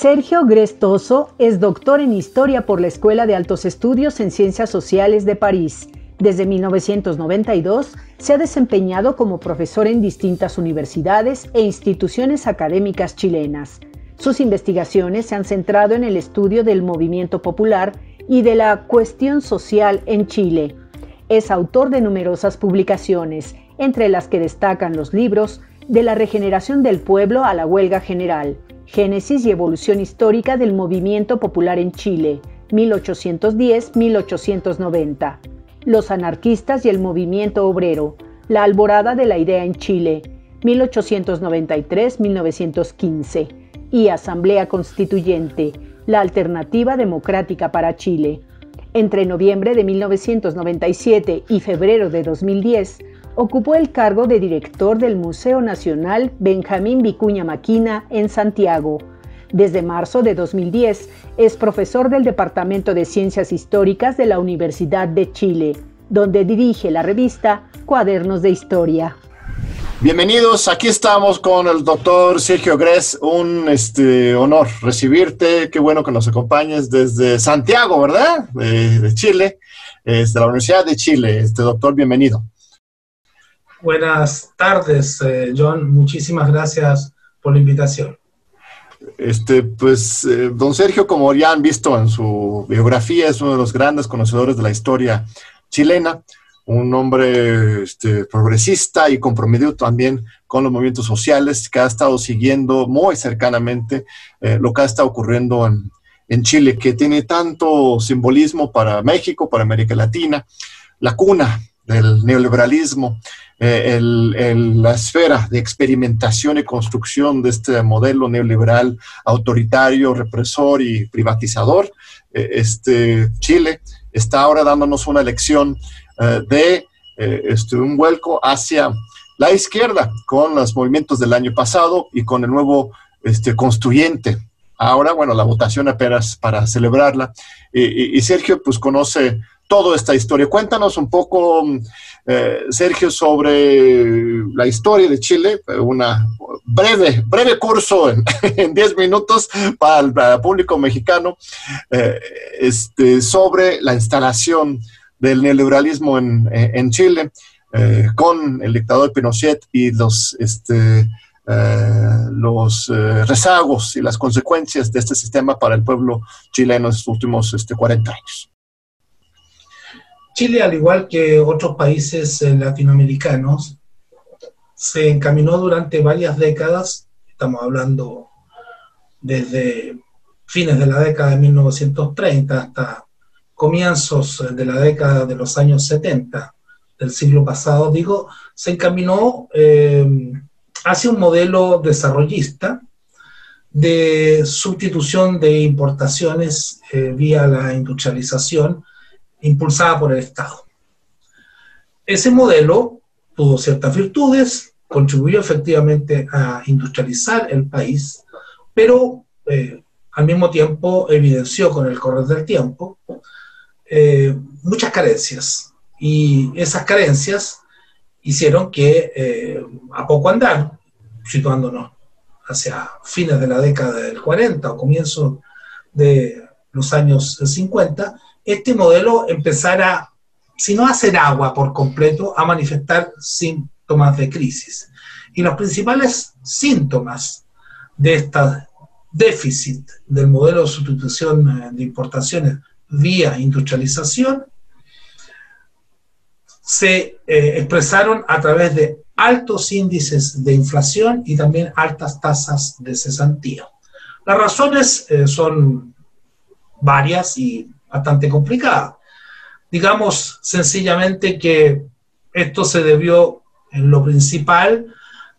Sergio Grestoso es doctor en Historia por la Escuela de Altos Estudios en Ciencias Sociales de París. Desde 1992 se ha desempeñado como profesor en distintas universidades e instituciones académicas chilenas. Sus investigaciones se han centrado en el estudio del movimiento popular y de la cuestión social en Chile. Es autor de numerosas publicaciones, entre las que destacan los libros De la regeneración del pueblo a la huelga general, Génesis y evolución histórica del movimiento popular en Chile, 1810-1890. Los anarquistas y el movimiento obrero, la alborada de la idea en Chile, 1893-1915. Y Asamblea Constituyente, la alternativa democrática para Chile. Entre noviembre de 1997 y febrero de 2010, ocupó el cargo de director del Museo Nacional Benjamín Vicuña Maquina en Santiago. Desde marzo de 2010 es profesor del Departamento de Ciencias Históricas de la Universidad de Chile, donde dirige la revista Cuadernos de Historia. Bienvenidos, aquí estamos con el doctor Sergio Gres, un este, honor recibirte, qué bueno que nos acompañes desde Santiago, ¿verdad? De, Chile, desde la Universidad de Chile. Este doctor, bienvenido. Buenas tardes, eh, John. Muchísimas gracias por la invitación. Este, pues, eh, don Sergio, como ya han visto en su biografía, es uno de los grandes conocedores de la historia chilena, un hombre este, progresista y comprometido también con los movimientos sociales, que ha estado siguiendo muy cercanamente eh, lo que ha estado ocurriendo en, en Chile, que tiene tanto simbolismo para México, para América Latina, la cuna del neoliberalismo, eh, la esfera de experimentación y construcción de este modelo neoliberal autoritario, represor y privatizador. Eh, este, Chile está ahora dándonos una lección eh, de este, un vuelco hacia la izquierda con los movimientos del año pasado y con el nuevo este, constituyente. Ahora, bueno, la votación apenas para celebrarla. y Sergio, pues conoce toda esta historia. Cuéntanos un poco, eh, Sergio, sobre la historia de Chile, una breve, breve curso en 10 minutos para el, público mexicano, eh, este, sobre la instalación del neoliberalismo en, Chile, eh, con el dictador Pinochet y los, este, los rezagos y las consecuencias de este sistema para el pueblo chileno en los últimos este, 40 años. Chile, al igual que otros países eh, latinoamericanos, se encaminó durante varias décadas, estamos hablando desde fines de la década de 1930 hasta comienzos de la década de los años 70 del siglo pasado, digo, se encaminó eh, hacia un modelo desarrollista de sustitución de importaciones eh, vía la industrialización impulsada por el Estado. Ese modelo tuvo ciertas virtudes, contribuyó efectivamente a industrializar el país, pero eh, al mismo tiempo evidenció con el correr del tiempo eh, muchas carencias. Y esas carencias hicieron que eh, a poco andar, situándonos hacia fines de la década del 40 o comienzo de los años 50, este modelo empezara, si no a hacer agua por completo, a manifestar síntomas de crisis. Y los principales síntomas de este déficit del modelo de sustitución eh, de importaciones vía industrialización se eh, expresaron a través de altos índices de inflación y también altas tasas de cesantía. Las razones eh, son varias y bastante complicada. Digamos sencillamente que esto se debió en lo principal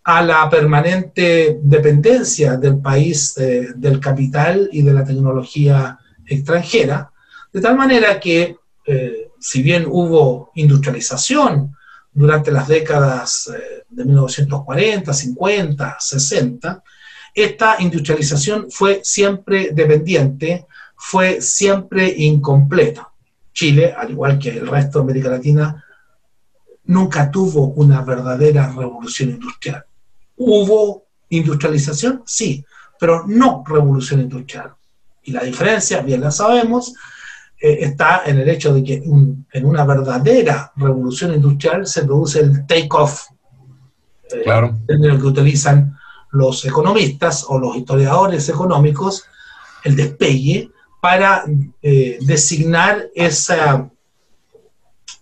a la permanente dependencia del país eh, del capital y de la tecnología extranjera, de tal manera que eh, si bien hubo industrialización durante las décadas eh, de 1940, 50, 60, esta industrialización fue siempre dependiente fue siempre incompleta. Chile, al igual que el resto de América Latina, nunca tuvo una verdadera revolución industrial. ¿Hubo industrialización? Sí, pero no revolución industrial. Y la diferencia, bien la sabemos, eh, está en el hecho de que en una verdadera revolución industrial se produce el take-off, eh, claro. el que utilizan los economistas o los historiadores económicos, el despegue, para eh, designar esa,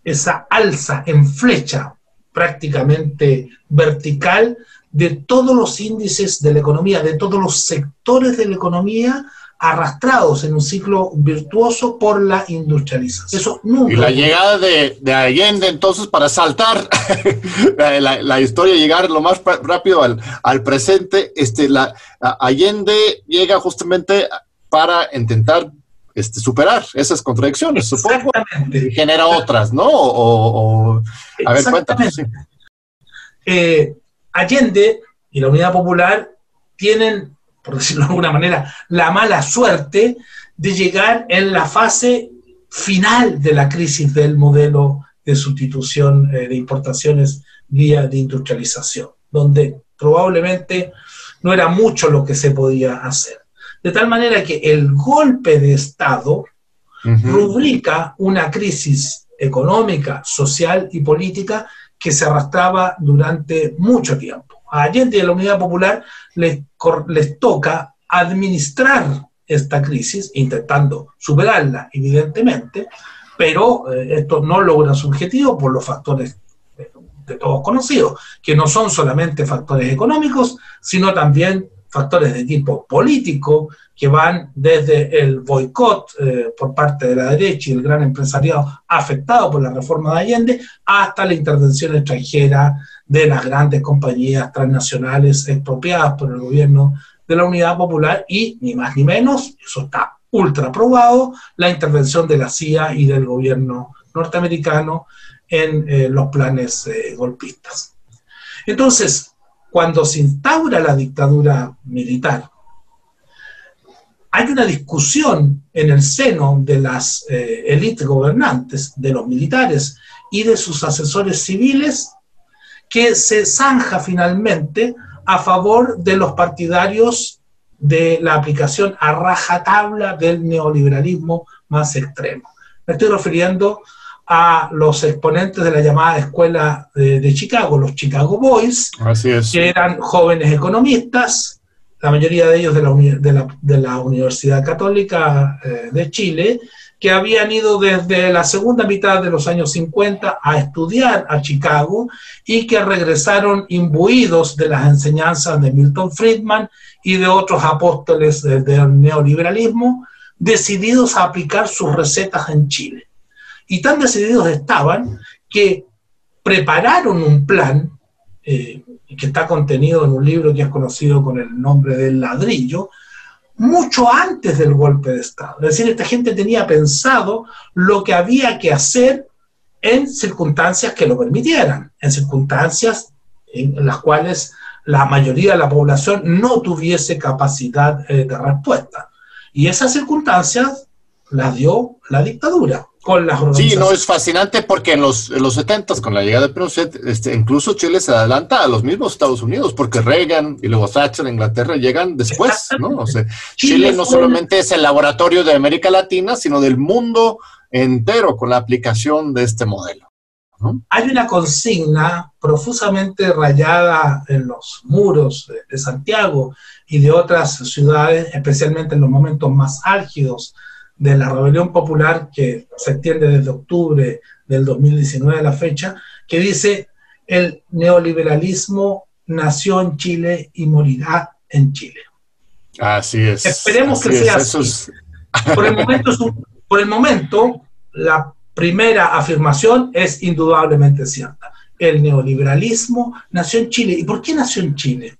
esa alza en flecha prácticamente vertical de todos los índices de la economía, de todos los sectores de la economía arrastrados en un ciclo virtuoso por la industrialización. Eso nunca. Y la llegada de, Allende, entonces, para saltar la, historia, llegar lo más rápido al, presente, este, la, Allende llega justamente para intentar este, superar esas contradicciones, supongo, y genera otras, ¿no? O, a ver, cuéntanos. Eh, Allende y la Unidad Popular tienen por decirlo de alguna manera, la mala suerte de llegar en la fase final de la crisis del modelo de sustitución eh, de importaciones vía de industrialización, donde probablemente no era mucho lo que se podía hacer. De tal manera que el golpe de Estado rubrica una crisis económica, social y política que se arrastraba durante mucho tiempo. A Allende y a la Unidad Popular les, les toca administrar esta crisis, intentando superarla, evidentemente, pero eh, esto no logra su objetivo por los factores de, de, todos conocidos, que no son solamente factores económicos, sino también factores de tipo político, que van desde el boicot eh, por parte de la derecha y el gran empresariado afectado por la reforma de Allende, hasta la intervención extranjera de las grandes compañías transnacionales expropiadas por el gobierno de la Unidad Popular y, ni más ni menos, eso está ultra probado, la intervención de la CIA y del gobierno norteamericano en eh, los planes eh, golpistas. Entonces, cuando se instaura la dictadura militar, hay una discusión en el seno de las eh, élites gobernantes, de los militares y de sus asesores civiles, que se zanja finalmente a favor de los partidarios de la aplicación a rajatabla del neoliberalismo más extremo. Me estoy refiriendo a los exponentes de la llamada escuela de, Chicago, los Chicago Boys, que eran jóvenes economistas, la mayoría de ellos de la, de la, Universidad Católica eh, de Chile, que habían ido desde la segunda mitad de los años 50 a estudiar a Chicago y que regresaron imbuidos de las enseñanzas de Milton Friedman y de otros apóstoles del neoliberalismo, decididos a aplicar sus recetas en Chile. Y tan decididos estaban que prepararon un plan, eh, que está contenido en un libro que es conocido con el nombre del ladrillo, mucho antes del golpe de Estado. Es decir, esta gente tenía pensado lo que había que hacer en circunstancias que lo permitieran, en circunstancias en las cuales la mayoría de la población no tuviese capacidad eh, de respuesta. Y esas circunstancias las dio la dictadura. Con las sí, no, es fascinante porque en los, en los 70 con la llegada de Pinochet, este, incluso Chile se adelanta a los mismos Estados Unidos, porque Reagan y luego Thatcher en Inglaterra llegan después, ¿no? O sea, Chile, no solamente es el laboratorio de América Latina, sino del mundo entero con la aplicación de este modelo. Hay una consigna profusamente rayada en los muros de Santiago y de otras ciudades, especialmente en los momentos más álgidos de la rebelión popular que se extiende desde octubre del 2019 a la fecha, que dice el neoliberalismo nació en Chile y morirá en Chile. Así es. Esperemos que sea así. Por, el momento, por el momento, la primera afirmación es indudablemente cierta. El neoliberalismo nació en Chile. ¿Y por qué nació en Chile?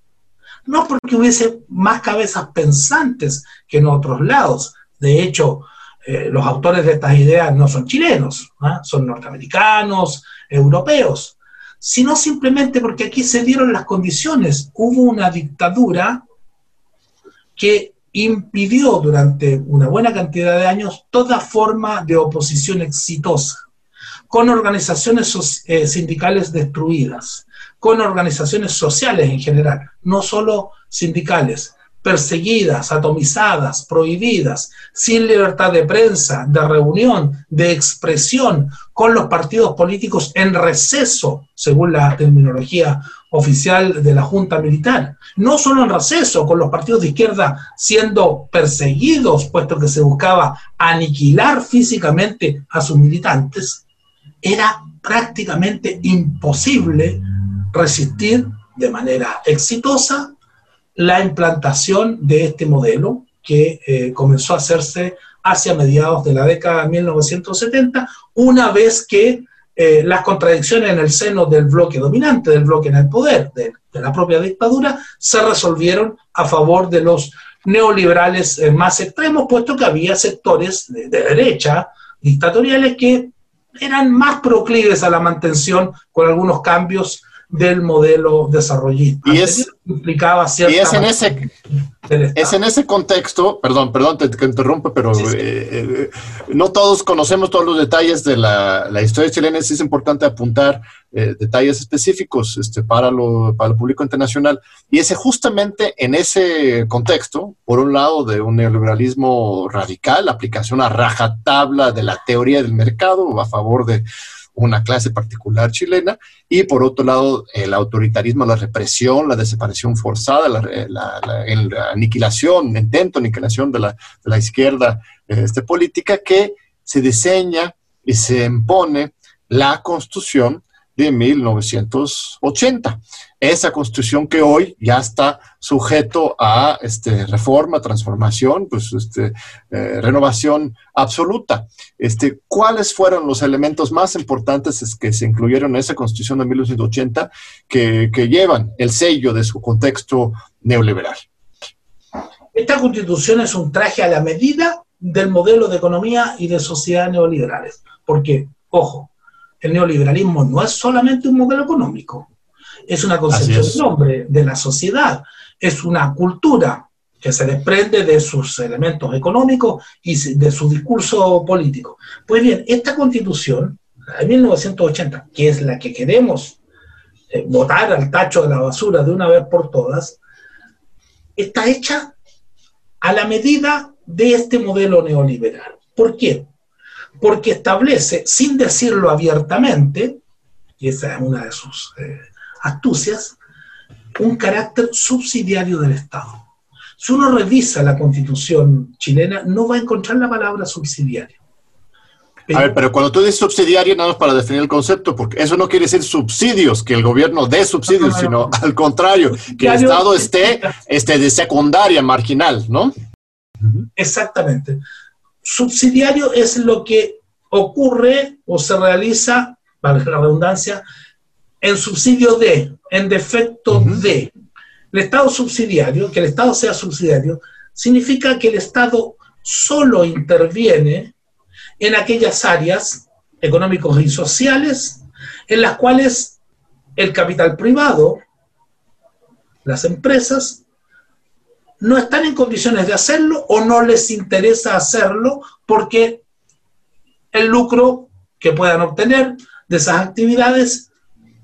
No porque hubiese más cabezas pensantes que en otros lados, de hecho, eh, los autores de estas ideas no son chilenos, ¿ah? son norteamericanos, europeos, sino simplemente porque aquí se dieron las condiciones. Hubo una dictadura que impidió durante una buena cantidad de años toda forma de oposición exitosa, con organizaciones eh, sindicales destruidas, con organizaciones sociales en general, no solo sindicales, perseguidas, atomizadas, prohibidas, sin libertad de prensa, de reunión, de expresión, con los partidos políticos en receso, según la terminología oficial de la Junta Militar. No solo en receso, con los partidos de izquierda siendo perseguidos, puesto que se buscaba aniquilar físicamente a sus militantes, era prácticamente imposible resistir de manera exitosa la implantación de este modelo que eh, comenzó a hacerse hacia mediados de la década de 1970, una vez que eh, las contradicciones en el seno del bloque dominante, del bloque en el poder, de, la propia dictadura, se resolvieron a favor de los neoliberales eh, más extremos, puesto que había sectores de derecha dictatoriales que eran más proclives a la mantención con algunos cambios del modelo desarrollista. Y es, implicaba y es en ese es en ese contexto, perdón, perdón, te, interrumpo, pero eh, eh, no todos conocemos todos los detalles de la, la historia chilena, es importante apuntar eh, detalles específicos este, para, lo, para el público internacional. Y ese justamente en ese contexto, por un lado de un neoliberalismo radical, aplicación a rajatabla de la teoría del mercado a favor de una clase particular chilena, y por otro lado el autoritarismo, la represión, la desaparición forzada, la, la, aniquilación, intento aniquilación de la, de la izquierda este, política que se diseña y se impone la constitución de 1980. Esa constitución que hoy ya está sujeto a este, reforma, transformación, pues este, eh, renovación absoluta. Este, ¿Cuáles fueron los elementos más importantes que se incluyeron en esa constitución de 1980 que, que llevan el sello de su contexto neoliberal? Esta constitución es un traje a la medida del modelo de economía y de sociedad neoliberales. Porque, ojo, el neoliberalismo no es solamente un modelo económico, es una concepción de nombre de la sociedad, es una cultura que se desprende de sus elementos económicos y de su discurso político. Pues bien, esta constitución de 1980, que es la que queremos eh, votar al tacho de la basura de una vez por todas, está hecha a la medida de este modelo neoliberal. ¿Por qué? Porque establece, sin decirlo abiertamente, y esa es una de sus eh, astucias, un carácter subsidiario del Estado. Si uno revisa la constitución chilena, no va a encontrar la palabra subsidiario. a ver, pero cuando tú dices subsidiario, nada más para definir el concepto, porque eso no quiere decir subsidios, que el gobierno dé subsidios, sino al contrario, que el Estado esté, esté de secundaria, marginal, ¿no? Exactamente. Subsidiario es lo que ocurre o se realiza, para la redundancia, en subsidio de, en defecto de. El Estado subsidiario, que el Estado sea subsidiario, significa que el Estado solo interviene en aquellas áreas económicos y sociales en las cuales el capital privado, las empresas, no están en condiciones de hacerlo o no les interesa hacerlo porque el lucro que puedan obtener de esas actividades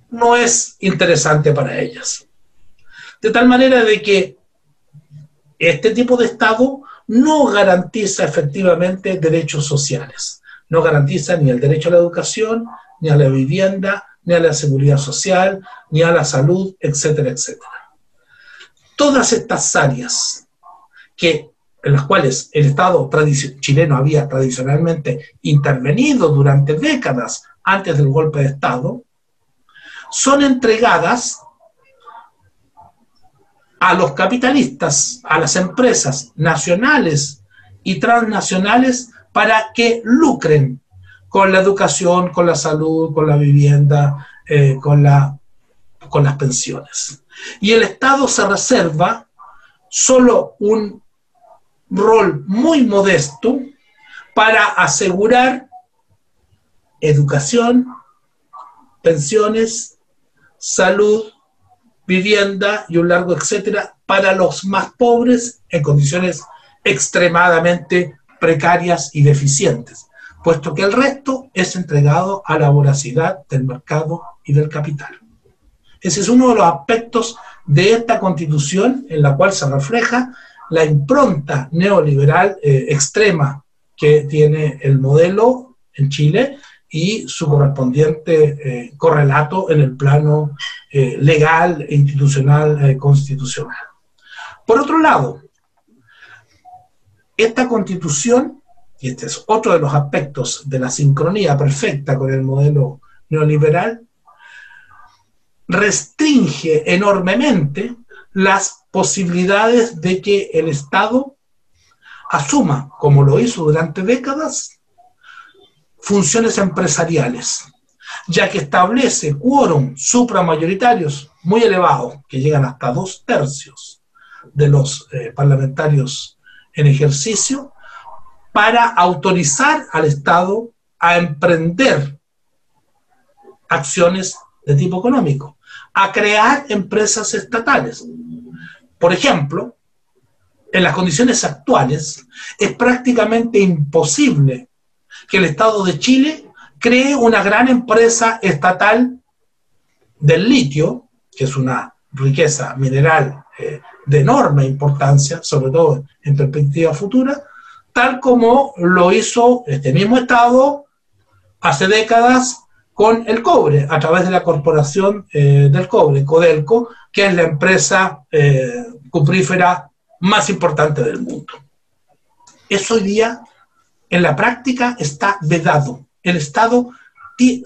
no es interesante para ellas. De tal manera de que este tipo de Estado no garantiza efectivamente derechos sociales, no garantiza ni el derecho a la educación, ni a la vivienda, ni a la seguridad social, ni a la salud, etcétera, etcétera todas estas áreas que, en las cuales el Estado chileno había tradicionalmente intervenido durante décadas antes del golpe de Estado, son entregadas a los capitalistas, a las empresas nacionales y transnacionales para que lucren con la educación, con la salud, con la vivienda, eh, con, la, con las pensiones. Y el Estado se reserva solo un rol muy modesto para asegurar educación, pensiones, salud, vivienda y un largo etcétera para los más pobres en condiciones extremadamente precarias y deficientes, puesto que el resto es entregado a la voracidad del mercado y del capital. Ese es uno de los aspectos de esta constitución en la cual se refleja la impronta neoliberal eh, extrema que tiene el modelo en Chile y su correspondiente eh, correlato en el plano eh, legal, institucional, constitucional. Por otro lado, esta constitución, y este es otro de los aspectos de la sincronía perfecta con el modelo neoliberal, restringe enormemente las posibilidades de que el Estado asuma, como lo hizo durante décadas, funciones empresariales, ya que establece quórum supramayoritarios muy elevados, que llegan hasta dos tercios de los eh, parlamentarios en ejercicio, para autorizar al Estado a emprender acciones de tipo económico, a crear empresas estatales. Por ejemplo, en las condiciones actuales es prácticamente imposible que el Estado de Chile cree una gran empresa estatal del litio, que es una riqueza mineral eh, de enorme importancia, sobre todo en perspectiva futura, tal como lo hizo este mismo Estado hace décadas con el cobre, a través de la Corporación eh, del Cobre, Codelco, que es la empresa eh, cuprífera más importante del mundo. Eso hoy día, en la práctica, está vedado. El Estado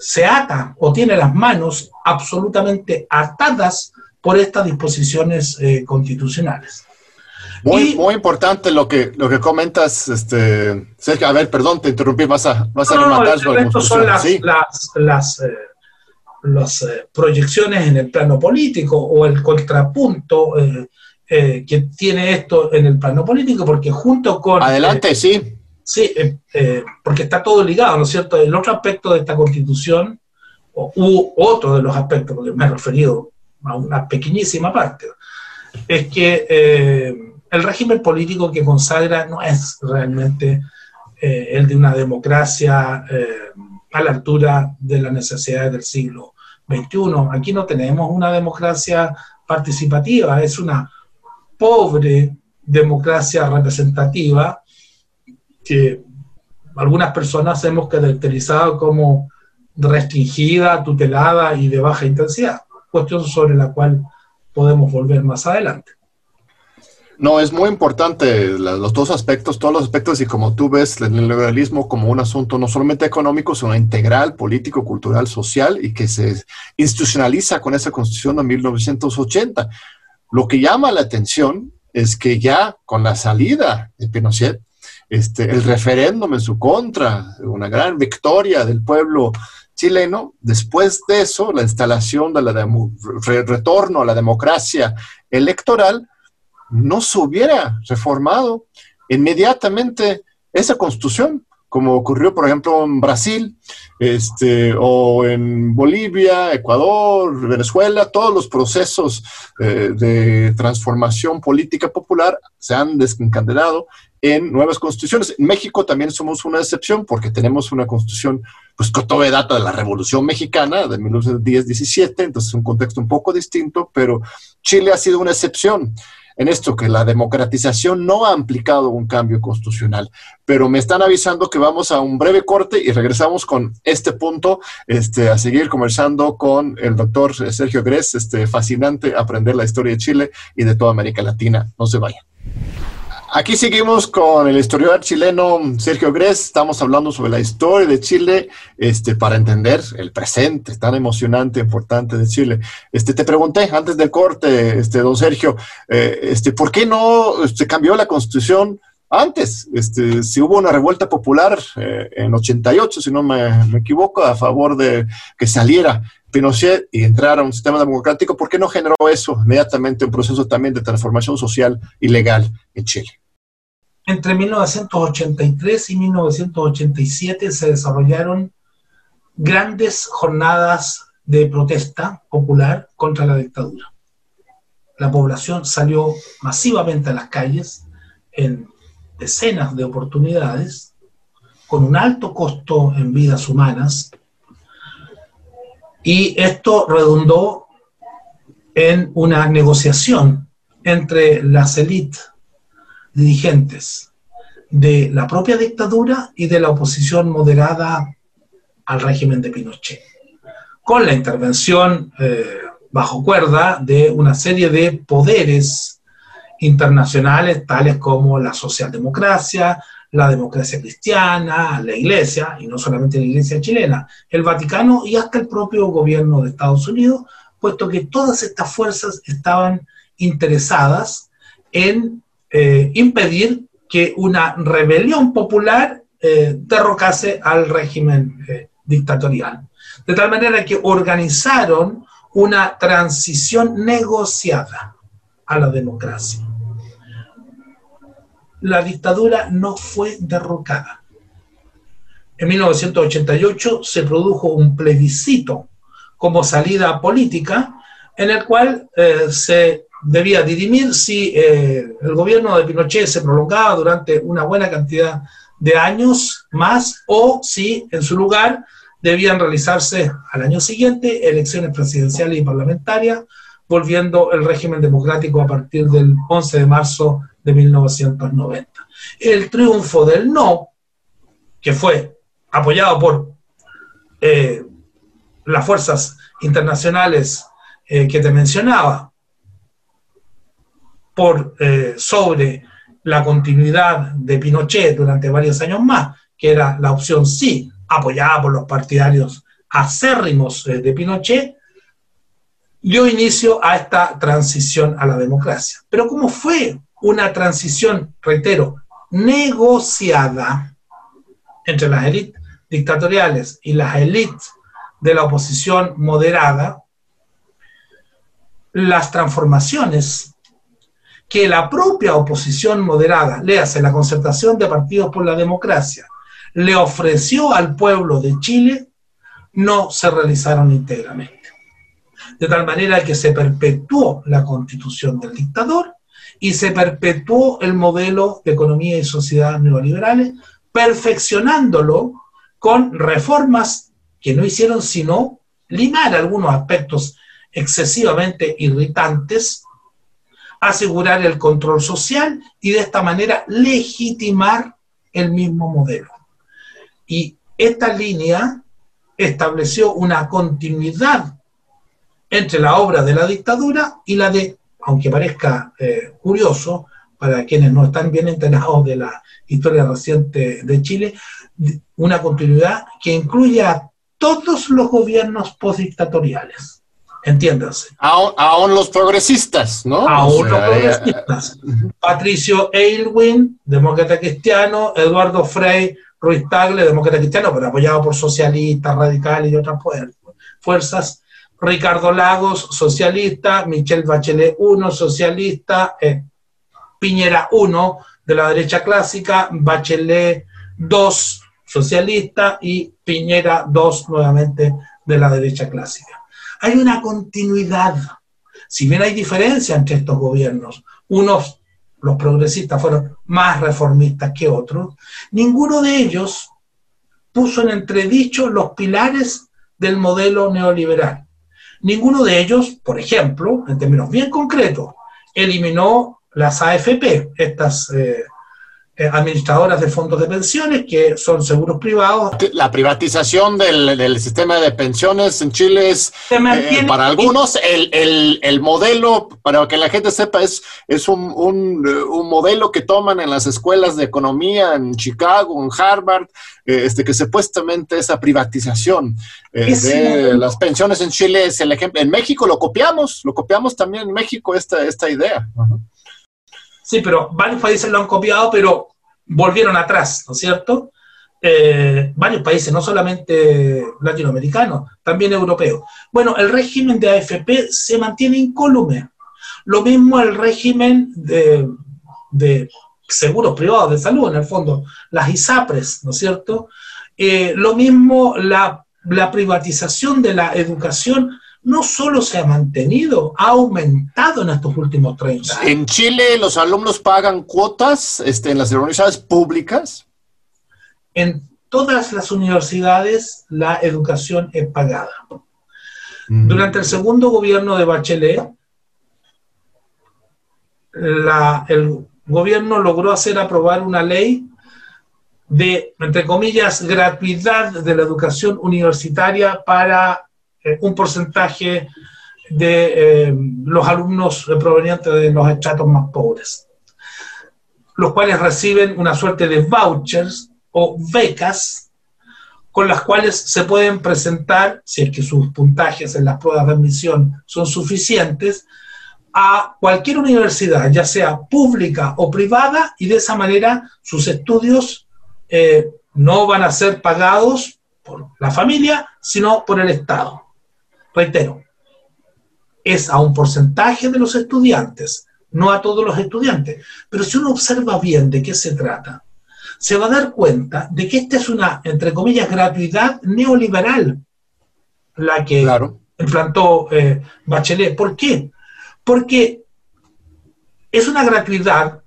se ata o tiene las manos absolutamente atadas por estas disposiciones eh, constitucionales. Muy, muy importante lo que, lo que comentas, este, Sergio. A ver, perdón, te interrumpí, vas a, vas a rematar son las, las, las, eh, las eh, proyecciones en el plano político o el contrapunto eh, que tiene esto en el plano político, porque junto con... Adelante, sí. Sí, porque está todo ligado, ¿no es cierto? El otro aspecto de esta constitución, u otro de los aspectos, porque me he referido a una pequeñísima parte, es que el régimen político que consagra no es realmente eh, el de una democracia eh, a la altura de las necesidades del siglo XXI. Aquí no tenemos una democracia participativa, es una pobre democracia representativa que algunas personas hemos caracterizado como restringida, tutelada y de baja intensidad, cuestión sobre la cual podemos volver más adelante. No, es muy importante los dos aspectos, todos los aspectos, y como tú ves el neoliberalismo como un asunto no solamente económico, sino integral, político, cultural, social, y que se institucionaliza con esa constitución de 1980. Lo que llama la atención es que ya con la salida de Pinochet, este, el referéndum en su contra, una gran victoria del pueblo chileno, después de eso, la instalación del retorno a la democracia electoral, no se hubiera reformado inmediatamente esa constitución, como ocurrió, por ejemplo, en Brasil, este, o en Bolivia, Ecuador, Venezuela, todos los procesos eh, de transformación política popular se han desencadenado en nuevas constituciones. En México también somos una excepción porque tenemos una constitución pues que todavía data de la Revolución Mexicana de 1910-17, entonces es un contexto un poco distinto, pero Chile ha sido una excepción en esto, que la democratización no ha implicado un cambio constitucional. Pero me están avisando que vamos a un breve corte y regresamos con este punto, este, a seguir conversando con el doctor Sergio Gres, este, fascinante aprender la historia de Chile y de toda América Latina. No se vayan. Aquí seguimos con el historiador chileno Sergio Gres. Estamos hablando sobre la historia de Chile este, para entender el presente tan emocionante, importante de Chile. Este, te pregunté antes del corte, este, don Sergio, eh, este, ¿por qué no se este, cambió la constitución antes? Este, si hubo una revuelta popular eh, en 88, si no me equivoco, a favor de que saliera Pinochet y entrara a un sistema democrático, ¿por qué no generó eso inmediatamente un proceso también de transformación social y legal en Chile? Entre 1983 y 1987 se desarrollaron grandes jornadas de protesta popular contra la dictadura. La población salió masivamente a las calles en decenas de oportunidades, con un alto costo en vidas humanas, y esto redundó en una negociación entre las élites dirigentes de la propia dictadura y de la oposición moderada al régimen de Pinochet, con la intervención eh, bajo cuerda de una serie de poderes internacionales tales como la socialdemocracia, la democracia cristiana, la iglesia, y no solamente la iglesia chilena, el Vaticano y hasta el propio gobierno de Estados Unidos, puesto que todas estas fuerzas estaban interesadas en eh, impedir que una rebelión popular eh, derrocase al régimen eh, dictatorial. De tal manera que organizaron una transición negociada a la democracia. La dictadura no fue derrocada. En 1988 se produjo un plebiscito como salida política en el cual se debía dirimir si eh, el gobierno de Pinochet se prolongaba durante una buena cantidad de años más o si en su lugar debían realizarse al año siguiente elecciones presidenciales y parlamentarias, volviendo el régimen democrático a partir del 11 de marzo de 1990. El triunfo del no, que fue apoyado por eh, las fuerzas internacionales eh, que te mencionaba, por eh, sobre la continuidad de Pinochet durante varios años más, que era la opción sí, apoyada por los partidarios acérrimos de Pinochet, dio inicio a esta transición a la democracia. Pero ¿cómo fue una transición, reitero, negociada entre las élites dictatoriales y las élites de la oposición moderada? Las transformaciones que la propia oposición moderada, le hace la concertación de partidos por la democracia, le ofreció al pueblo de Chile, no se realizaron íntegramente. De tal manera que se perpetuó la constitución del dictador y se perpetuó el modelo de economía y sociedad neoliberales, perfeccionándolo con reformas que no hicieron sino limar algunos aspectos excesivamente irritantes asegurar el control social y de esta manera legitimar el mismo modelo. Y esta línea estableció una continuidad entre la obra de la dictadura y la de, aunque parezca eh, curioso para quienes no están bien enterados de la historia reciente de Chile, una continuidad que incluye a todos los gobiernos postdictatoriales entiéndase. Aún, los progresistas, ¿no? Aún los progresistas. Patricio Aylwin, demócrata cristiano, Eduardo Frey Ruiz Tagle, demócrata cristiano, pero apoyado por socialistas, radicales y otras fuerzas. Ricardo Lagos, socialista, Michelle Bachelet 1, socialista, eh, Piñera 1, de la derecha clásica, Bachelet 2, socialista, y Piñera 2, nuevamente, de la derecha clásica hay una continuidad. Si bien hay diferencia entre estos gobiernos, unos, los progresistas, fueron más reformistas que otros, ninguno de ellos puso en entredicho los pilares del modelo neoliberal. Ninguno de ellos, por ejemplo, en términos bien concretos, eliminó las AFP, estas eh, administradoras de fondos de pensiones, que son seguros privados. La privatización del, sistema de pensiones en Chile es, eh, para algunos, el, modelo, para que la gente sepa, es, es un, modelo que toman en las escuelas de economía en Chicago, en Harvard, eh, este, que supuestamente esa privatización de las pensiones en Chile es el ejemplo. En México lo copiamos, lo copiamos también en México esta, esta idea. Sí, pero varios países lo han copiado, pero volvieron atrás, ¿no es cierto? Eh, varios países, no solamente latinoamericanos, también europeos. Bueno, el régimen de AFP se mantiene incólume. Lo mismo el régimen de, seguros privados de salud, en el fondo, las ISAPRES, ¿no es cierto? Eh, lo mismo la, la privatización de la educación no solo se ha mantenido, ha aumentado en estos últimos 30 años. ¿En Chile los alumnos pagan cuotas este, en las universidades públicas? En todas las universidades la educación es pagada. Mm. Durante el segundo gobierno de Bachelet, la, gobierno logró hacer aprobar una ley de, entre comillas, gratuidad de la educación universitaria para eh, un porcentaje de eh, los alumnos provenientes de los estratos más pobres, los cuales reciben una suerte de vouchers o becas con las cuales se pueden presentar, si es que sus puntajes en las pruebas de admisión son suficientes, a cualquier universidad, ya sea pública o privada, y de esa manera sus estudios eh, no van a ser pagados por la familia, sino por el Estado. Reitero, es a un porcentaje de los estudiantes, no a todos los estudiantes. Pero si uno observa bien de qué se trata, se va a dar cuenta de que esta es una, entre comillas, gratuidad neoliberal, la que implantó eh, Bachelet. ¿Por qué? Porque es una gratuidad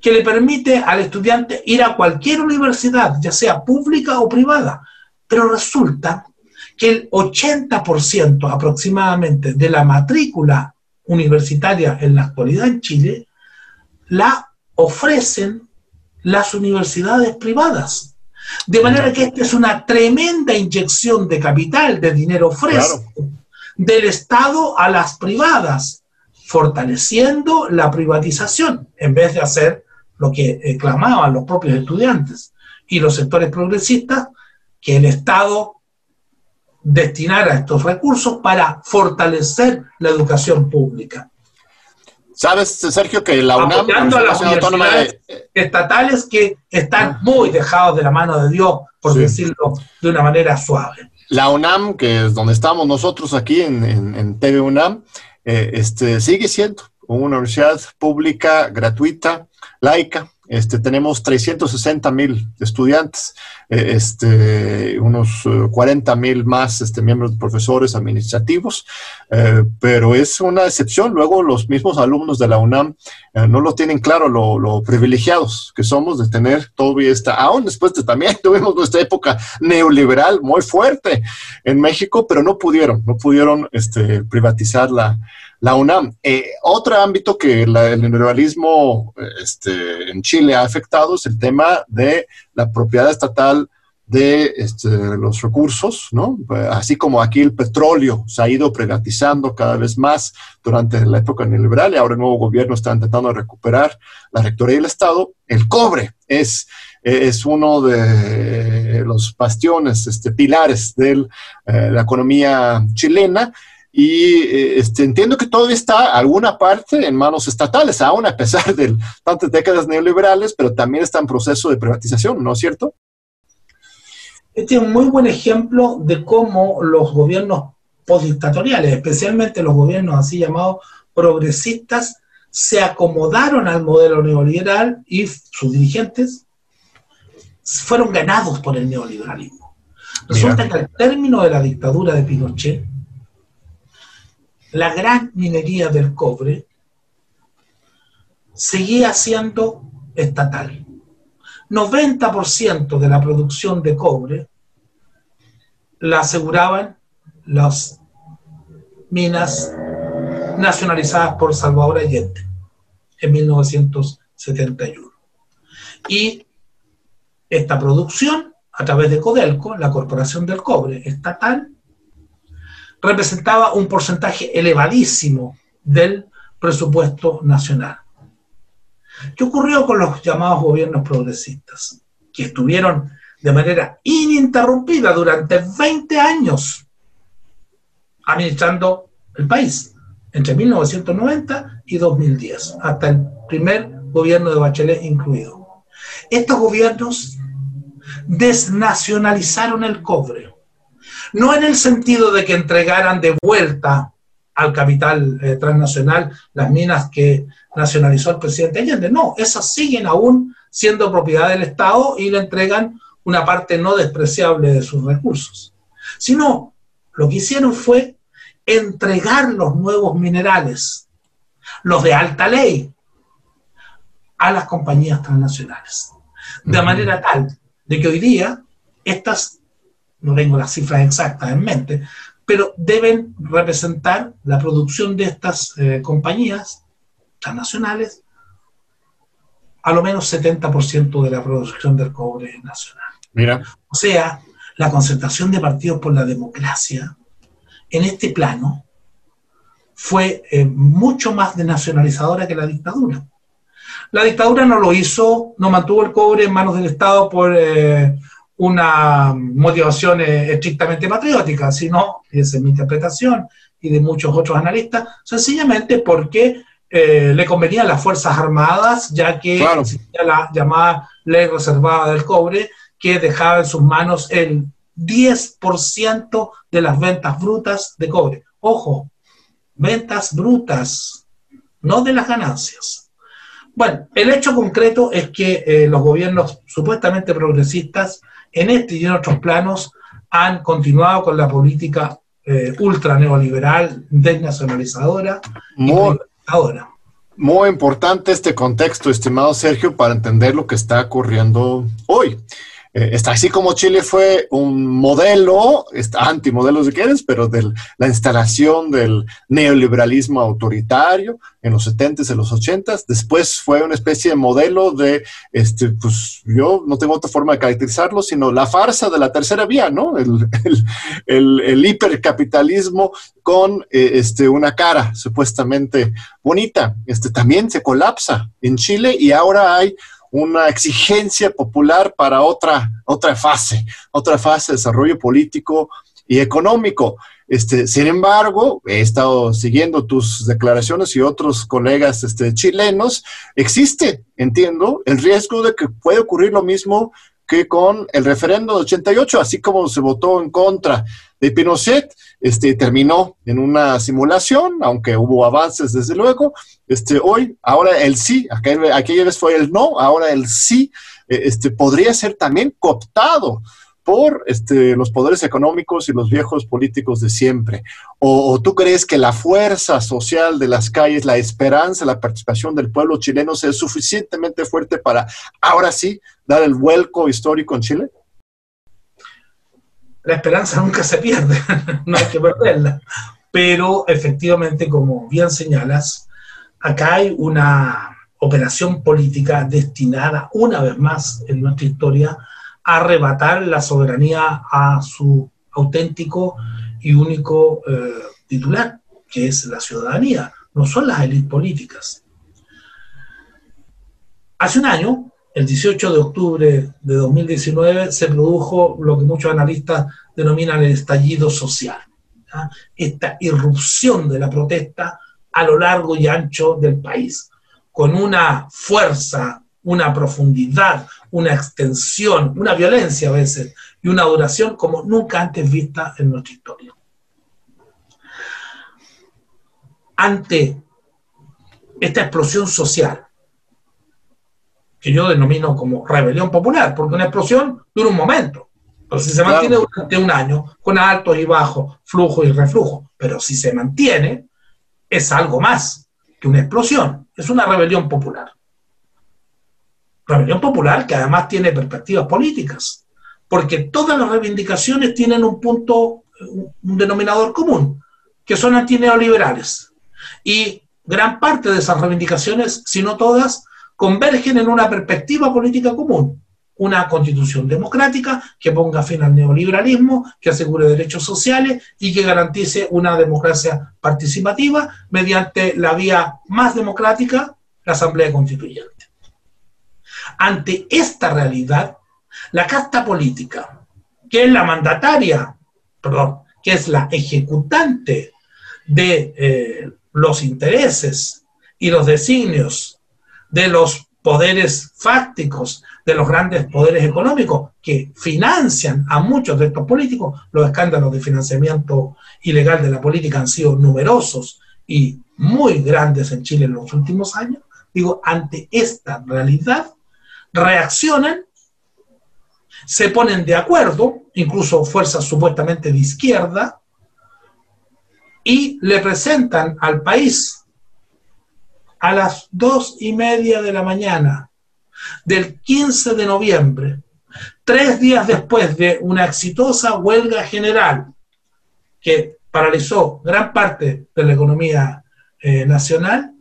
que le permite al estudiante ir a cualquier universidad, ya sea pública o privada, pero resulta que el 80% aproximadamente de la matrícula universitaria en la actualidad en Chile la ofrecen las universidades privadas. De manera que esta es una tremenda inyección de capital, de dinero fresco, del Estado a las privadas, fortaleciendo la privatización, en vez de hacer lo que eh, clamaban los propios estudiantes y los sectores progresistas, que el Estado destinara estos recursos para fortalecer la educación pública. Sabes, Sergio, que la UNAM... a las universidades estatales que están ah. muy dejados de la mano de Dios, por decirlo de una manera suave. La UNAM, que es donde estamos nosotros aquí en, en, TV UNAM, eh, este, sigue siendo una universidad pública, gratuita, laica, este, tenemos 360 mil estudiantes, eh, este, unos 40 eh, mil más este, miembros profesores administrativos, eh, pero es una excepción. Luego los mismos alumnos de la UNAM no lo tienen claro lo, privilegiados que somos de tener todavía esta, aún después de también tuvimos nuestra época neoliberal muy fuerte en México, pero no pudieron, no pudieron este, privatizar la, la UNAM. Eh, otro ámbito que el neoliberalismo este, en Chile ha afectado es el tema de la propiedad estatal de este, los recursos, ¿no? Así como aquí el petróleo se ha ido privatizando cada vez más durante la época neoliberal y ahora el nuevo gobierno está intentando recuperar la rectoría del Estado, el cobre es, es uno de los bastiones, este, pilares de eh, la economía chilena y eh, este, entiendo que todavía está alguna parte en manos estatales, aún a pesar de tantas décadas neoliberales, pero también está en proceso de privatización, ¿no es cierto? Este es un muy buen ejemplo de cómo los gobiernos postdictatoriales, especialmente los gobiernos así llamados progresistas, se acomodaron al modelo neoliberal y sus dirigentes fueron ganados por el neoliberalismo. Resulta que al término de la dictadura de Pinochet, la gran minería del cobre seguía siendo estatal. 90% de la producción de cobre la aseguraban las minas nacionalizadas por Salvador Allende en 1971. Y esta producción, a través de Codelco, la Corporación del Cobre Estatal, representaba un porcentaje elevadísimo del presupuesto nacional. ¿Qué ocurrió con los llamados gobiernos progresistas? Que estuvieron de manera ininterrumpida durante 20 años administrando el país, entre 1990 y 2010, hasta el primer gobierno de Bachelet incluido. Estos gobiernos desnacionalizaron el cobre, no en el sentido de que entregaran de vuelta al capital eh, transnacional las minas que nacionalizó el presidente Allende, no, esas siguen aún siendo propiedad del Estado y le entregan una parte no despreciable de sus recursos, sino lo que hicieron fue entregar los nuevos minerales, los de alta ley, a las compañías transnacionales. De manera tal de que hoy día estas no tengo las cifras exactas en mente, pero deben representar la producción de estas eh, compañías transnacionales a lo menos 70% de la producción del cobre nacional. Mira. O sea, la concentración de partidos por la democracia en este plano fue eh, mucho más desnacionalizadora que la dictadura. La dictadura no lo hizo, no mantuvo el cobre en manos del Estado por eh, una motivación eh, estrictamente patriótica, sino, esa es mi interpretación y de muchos otros analistas, sencillamente porque le convenían las Fuerzas Armadas, ya que existía la llamada ley reservada del cobre, que dejaba en sus manos el 10% de las ventas brutas de cobre. Ojo, ventas brutas, no de las ganancias. Bueno, el hecho concreto es que eh, los gobiernos supuestamente progresistas en este y en otros planos han continuado con la política eh, ultra neoliberal, desnacionalizadora muy, Muy importante este contexto, estimado Sergio, para entender lo que está ocurriendo hoy. Eh, está así como Chile fue un modelo, antimodelo si quieres, pero de la instalación del neoliberalismo autoritario en los 70s y los 80s. Después fue una especie de modelo de, este, pues yo no tengo otra forma de caracterizarlo, sino la farsa de la tercera vía, ¿no? El, el, hipercapitalismo con eh, este, una cara supuestamente bonita. Este, también se colapsa en Chile y ahora hay una exigencia popular para otra, otra fase, otra fase de desarrollo político y económico. Este, sin embargo, he estado siguiendo tus declaraciones y otros colegas este, chilenos. Existe, entiendo, el riesgo de que puede ocurrir lo mismo que con el referendo de 88, así como se votó en contra de Pinochet, este, terminó en una simulación, aunque hubo avances desde luego. Este, hoy, ahora el sí, aquella vez fue el no, ahora el sí, eh, este, podría ser también cooptado por este, los poderes económicos y los viejos políticos de siempre? ¿O, tú crees que la fuerza social de las calles, la esperanza, la participación del pueblo chileno sea suficientemente fuerte para ahora sí dar el vuelco histórico en Chile? La esperanza nunca se pierde, no hay que perderla. Pero efectivamente, como bien señalas, acá hay una operación política destinada una vez más en nuestra historia arrebatar la soberanía a su auténtico y único eh, titular, que es la ciudadanía, no son las élites políticas. Hace un año, el 18 de octubre de 2019, se produjo lo que muchos analistas denominan el estallido social, esta irrupción de la protesta a lo largo y ancho del país, con una fuerza, una profundidad, una extensión, una violencia a veces y una duración como nunca antes vista en nuestra historia. Ante esta explosión social, que yo denomino como rebelión popular, porque una explosión dura un momento, pero si se mantiene durante un año, con altos y bajos, flujo y reflujo, pero si se mantiene, es algo más que una explosión, es una rebelión popular rebelión popular que además tiene perspectivas políticas, porque todas las reivindicaciones tienen un punto, un denominador común, que son antineoliberales. Y gran parte de esas reivindicaciones, si no todas, convergen en una perspectiva política común, una constitución democrática que ponga fin al neoliberalismo, que asegure derechos sociales y que garantice una democracia participativa mediante la vía más democrática, la Asamblea Constituyente. Ante esta realidad, la casta política, que es la mandataria, perdón, que es la ejecutante de eh, los intereses y los designios de los poderes fácticos, de los grandes poderes económicos que financian a muchos de estos políticos. Los escándalos de financiamiento ilegal de la política han sido numerosos y muy grandes en Chile en los últimos años. Digo, ante esta realidad, reaccionan, se ponen de acuerdo, incluso fuerzas supuestamente de izquierda, y le presentan al país a las dos y media de la mañana del 15 de noviembre, tres días después de una exitosa huelga general que paralizó gran parte de la economía eh, nacional,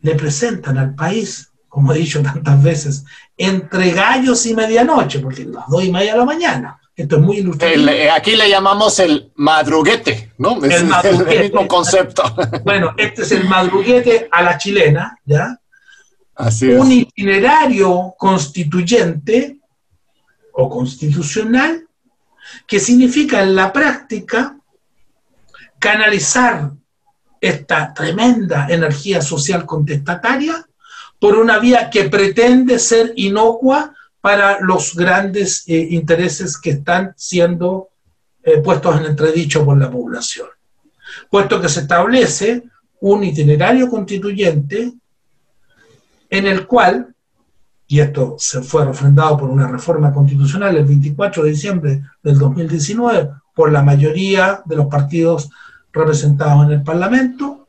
le presentan al país como he dicho tantas veces, entre gallos y medianoche, porque las dos y media de la mañana. Esto es muy ilustrativo. Eh, aquí le llamamos el madruguete, ¿no? Es el, el mismo concepto. Bueno, este es el madruguete a la chilena, ¿ya? Así es. Un itinerario constituyente o constitucional que significa en la práctica canalizar esta tremenda energía social contestataria por una vía que pretende ser inocua para los grandes eh, intereses que están siendo eh, puestos en entredicho por la población. Puesto que se establece un itinerario constituyente en el cual, y esto se fue refrendado por una reforma constitucional el 24 de diciembre del 2019 por la mayoría de los partidos representados en el Parlamento,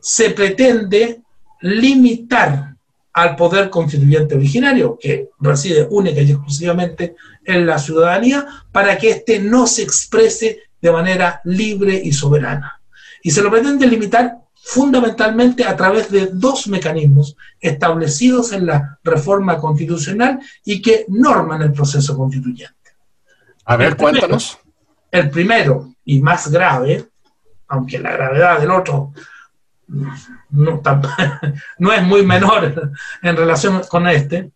se pretende limitar al poder constituyente originario, que reside única y exclusivamente en la ciudadanía, para que éste no se exprese de manera libre y soberana. Y se lo pretende limitar fundamentalmente a través de dos mecanismos establecidos en la reforma constitucional y que norman el proceso constituyente. A ver, cuéntanos. El primero y más grave aunque la gravedad del otro no, es muy menor en relación con este,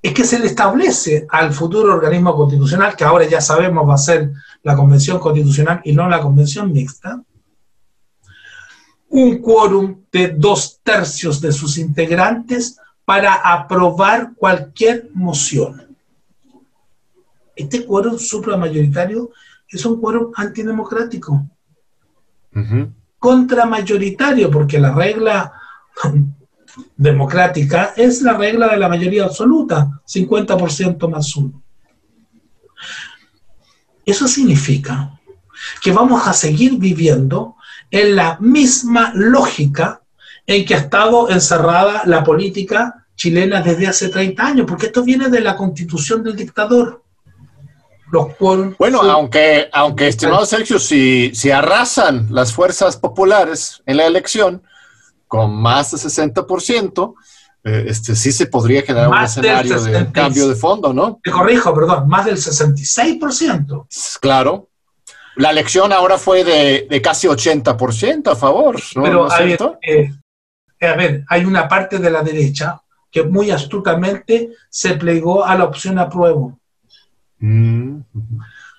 es que se le establece al futuro organismo constitucional, que ahora ya sabemos va a ser la convención constitucional y no la convención mixta, un quórum de dos tercios de sus integrantes para aprobar cualquier moción. Este quórum supramayoritario es un quórum antidemocrático contramayoritario, porque la regla democrática es la regla de la mayoría absoluta, 50% más uno. Eso significa que vamos a seguir viviendo en la misma lógica en que ha estado encerrada la política chilena desde hace 30 años, porque esto viene de la constitución del dictador. Bueno, aunque, aunque estimado Sergio, si, si arrasan las fuerzas populares en la elección con más de 60%, eh, este, sí se podría generar un escenario de cambio de fondo, ¿no? Te corrijo, perdón, más del 66%. Claro. La elección ahora fue de, casi 80% a favor, ¿no? Pero, eh, a ver, hay una parte de la derecha que muy astutamente se plegó a la opción apruebo. Mm.